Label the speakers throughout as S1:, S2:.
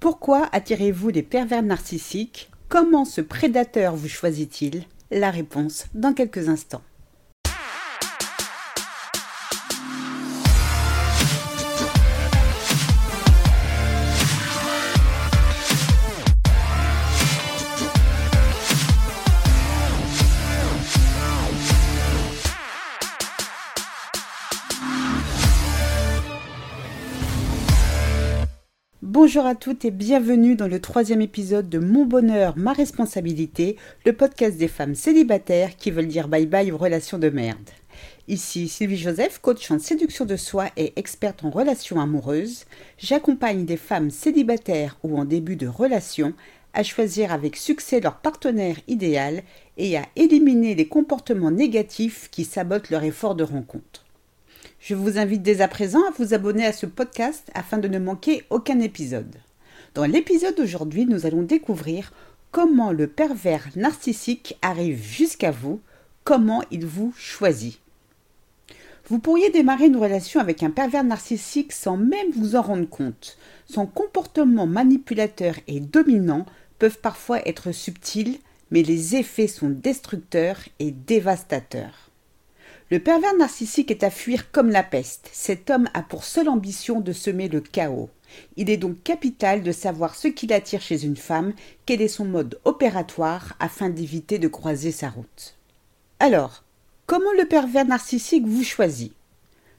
S1: Pourquoi attirez-vous les pervers narcissiques? Comment ce prédateur vous choisit-il? La réponse dans quelques instants. Bonjour à toutes et bienvenue dans le troisième épisode de Mon bonheur, ma responsabilité, le podcast des femmes célibataires qui veulent dire bye bye aux relations de merde. Ici Sylvie Joseph, coach en séduction de soi et experte en relations amoureuses. J'accompagne des femmes célibataires ou en début de relation à choisir avec succès leur partenaire idéal et à éliminer les comportements négatifs qui sabotent leur effort de rencontre. Je vous invite dès à présent à vous abonner à ce podcast afin de ne manquer aucun épisode. Dans l'épisode d'aujourd'hui, nous allons découvrir comment le pervers narcissique arrive jusqu'à vous, comment il vous choisit. Vous pourriez démarrer une relation avec un pervers narcissique sans même vous en rendre compte. Son comportement manipulateur et dominant peuvent parfois être subtils, mais les effets sont destructeurs et dévastateurs. Le pervers narcissique est à fuir comme la peste. Cet homme a pour seule ambition de semer le chaos. Il est donc capital de savoir ce qu'il attire chez une femme, quel est son mode opératoire afin d'éviter de croiser sa route. Alors, comment le pervers narcissique vous choisit?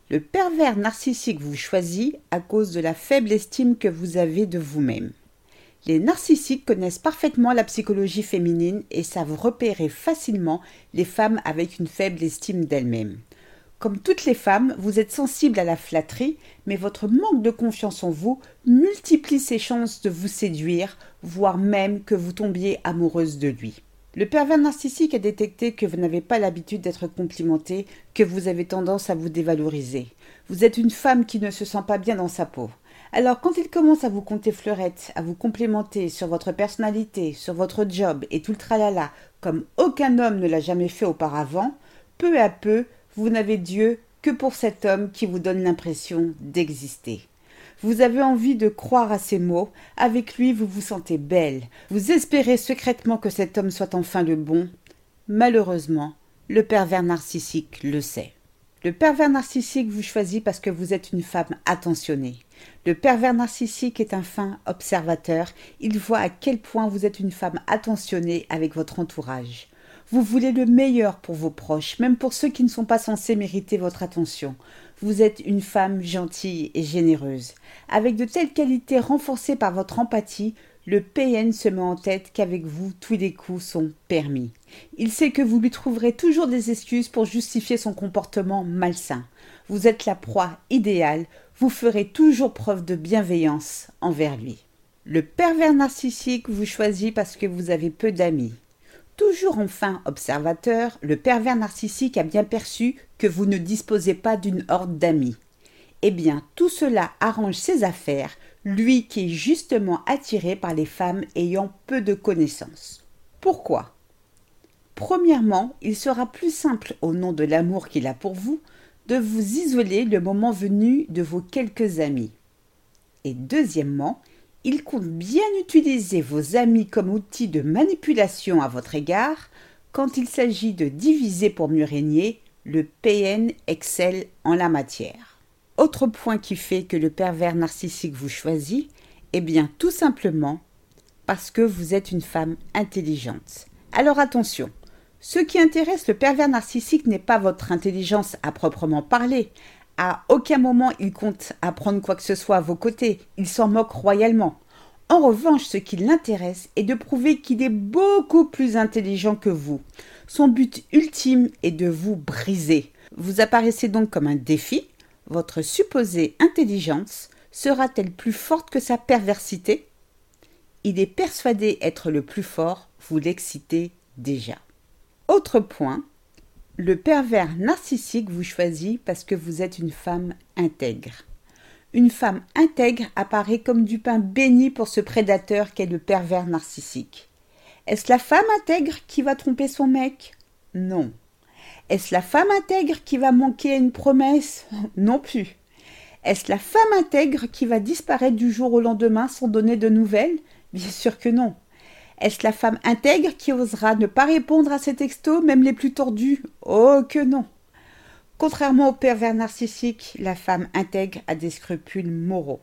S1: Le pervers narcissique vous choisit à cause de la faible estime que vous avez de vous-même. Les narcissiques connaissent parfaitement la psychologie féminine et savent repérer facilement les femmes avec une faible estime d'elles-mêmes. Comme toutes les femmes, vous êtes sensible à la flatterie, mais votre manque de confiance en vous multiplie ses chances de vous séduire, voire même que vous tombiez amoureuse de lui. Le pervers narcissique a détecté que vous n'avez pas l'habitude d'être complimenté, que vous avez tendance à vous dévaloriser. Vous êtes une femme qui ne se sent pas bien dans sa peau. Alors, quand il commence à vous compter fleurettes, à vous complémenter sur votre personnalité, sur votre job et tout le tralala, comme aucun homme ne l'a jamais fait auparavant, peu à peu, vous n'avez Dieu que pour cet homme qui vous donne l'impression d'exister. Vous avez envie de croire à ces mots, avec lui vous vous sentez belle, vous espérez secrètement que cet homme soit enfin le bon. Malheureusement, le pervers narcissique le sait. Le pervers narcissique vous choisit parce que vous êtes une femme attentionnée. Le pervers narcissique est un fin observateur. Il voit à quel point vous êtes une femme attentionnée avec votre entourage. Vous voulez le meilleur pour vos proches, même pour ceux qui ne sont pas censés mériter votre attention. Vous êtes une femme gentille et généreuse. Avec de telles qualités renforcées par votre empathie, le PN se met en tête qu'avec vous, tous les coups sont permis. Il sait que vous lui trouverez toujours des excuses pour justifier son comportement malsain. Vous êtes la proie idéale, vous ferez toujours preuve de bienveillance envers lui. Le pervers narcissique vous choisit parce que vous avez peu d'amis. Toujours enfin observateur, le pervers narcissique a bien perçu que vous ne disposez pas d'une horde d'amis. Eh bien, tout cela arrange ses affaires, lui qui est justement attiré par les femmes ayant peu de connaissances. Pourquoi? Premièrement, il sera plus simple, au nom de l'amour qu'il a pour vous, de vous isoler le moment venu de vos quelques amis. Et deuxièmement, il compte bien utiliser vos amis comme outil de manipulation à votre égard quand il s'agit de diviser pour mieux régner, le PN excelle en la matière. Autre point qui fait que le pervers narcissique vous choisit, eh bien tout simplement parce que vous êtes une femme intelligente. Alors attention, ce qui intéresse le pervers narcissique n'est pas votre intelligence à proprement parler. À aucun moment il compte apprendre quoi que ce soit à vos côtés. Il s'en moque royalement. En revanche, ce qui l'intéresse est de prouver qu'il est beaucoup plus intelligent que vous. Son but ultime est de vous briser. Vous apparaissez donc comme un défi. Votre supposée intelligence sera-t-elle plus forte que sa perversité? Il est persuadé être le plus fort, vous l'excitez déjà. Autre point, le pervers narcissique vous choisit parce que vous êtes une femme intègre. Une femme intègre apparaît comme du pain béni pour ce prédateur qu'est le pervers narcissique. Est-ce la femme intègre qui va tromper son mec? Non. Est-ce la femme intègre qui va manquer à une promesse? Non plus. Est-ce la femme intègre qui va disparaître du jour au lendemain sans donner de nouvelles? Bien sûr que non. Est-ce la femme intègre qui osera ne pas répondre à ses textos, même les plus tordus? Oh que non. Contrairement au pervers narcissique, la femme intègre a des scrupules moraux.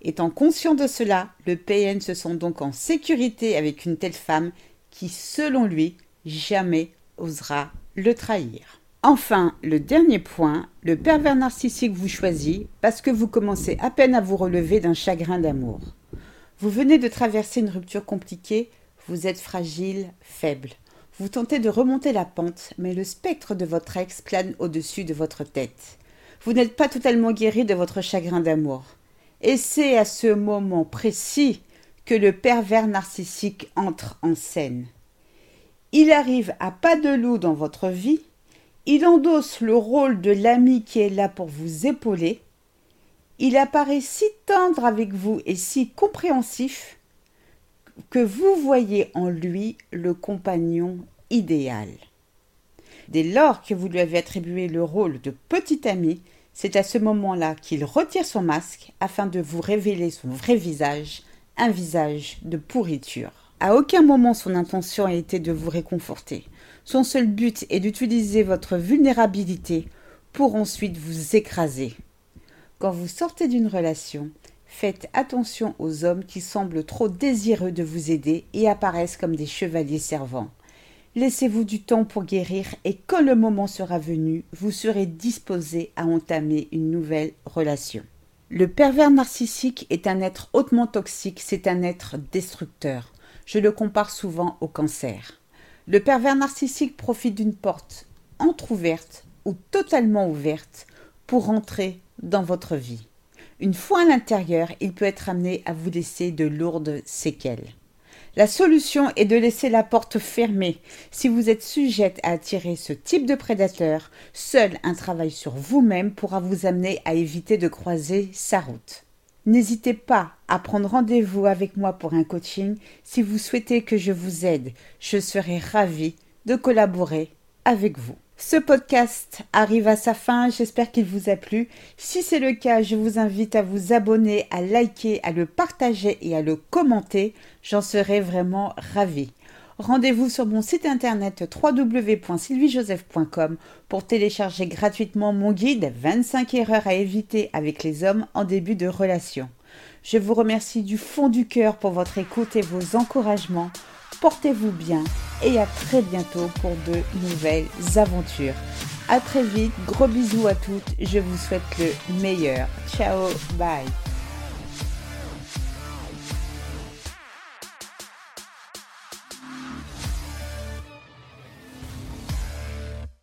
S1: Étant conscient de cela, le PN se sent donc en sécurité avec une telle femme qui, selon lui, jamais osera le trahir. Enfin, le dernier point, le pervers narcissique vous choisit parce que vous commencez à peine à vous relever d'un chagrin d'amour. Vous venez de traverser une rupture compliquée, vous êtes fragile, faible. Vous tentez de remonter la pente, mais le spectre de votre ex plane au-dessus de votre tête. Vous n'êtes pas totalement guéri de votre chagrin d'amour. Et c'est à ce moment précis que le pervers narcissique entre en scène. Il arrive à pas de loup dans votre vie, il endosse le rôle de l'ami qui est là pour vous épauler, il apparaît si tendre avec vous et si compréhensif que vous voyez en lui le compagnon idéal. Dès lors que vous lui avez attribué le rôle de petit ami, c'est à ce moment-là qu'il retire son masque afin de vous révéler son vrai visage, un visage de pourriture. À aucun moment son intention a été de vous réconforter. Son seul but est d'utiliser votre vulnérabilité pour ensuite vous écraser. Quand vous sortez d'une relation, faites attention aux hommes qui semblent trop désireux de vous aider et apparaissent comme des chevaliers servants. Laissez-vous du temps pour guérir et quand le moment sera venu, vous serez disposé à entamer une nouvelle relation. Le pervers narcissique est un être hautement toxique, c'est un être destructeur. Je le compare souvent au cancer. Le pervers narcissique profite d'une porte entr'ouverte ou totalement ouverte pour entrer dans votre vie. Une fois à l'intérieur, il peut être amené à vous laisser de lourdes séquelles. La solution est de laisser la porte fermée. Si vous êtes sujette à attirer ce type de prédateur, seul un travail sur vous-même pourra vous amener à éviter de croiser sa route. N'hésitez pas à prendre rendez-vous avec moi pour un coaching si vous souhaitez que je vous aide. Je serai ravie de collaborer avec vous. Ce podcast arrive à sa fin, j'espère qu'il vous a plu. Si c'est le cas, je vous invite à vous abonner, à liker, à le partager et à le commenter. J'en serai vraiment ravie. Rendez-vous sur mon site internet www.sylviejoseph.com pour télécharger gratuitement mon guide 25 erreurs à éviter avec les hommes en début de relation. Je vous remercie du fond du cœur pour votre écoute et vos encouragements. Portez-vous bien et à très bientôt pour de nouvelles aventures. À très vite, gros bisous à toutes, je vous souhaite le meilleur. Ciao, bye.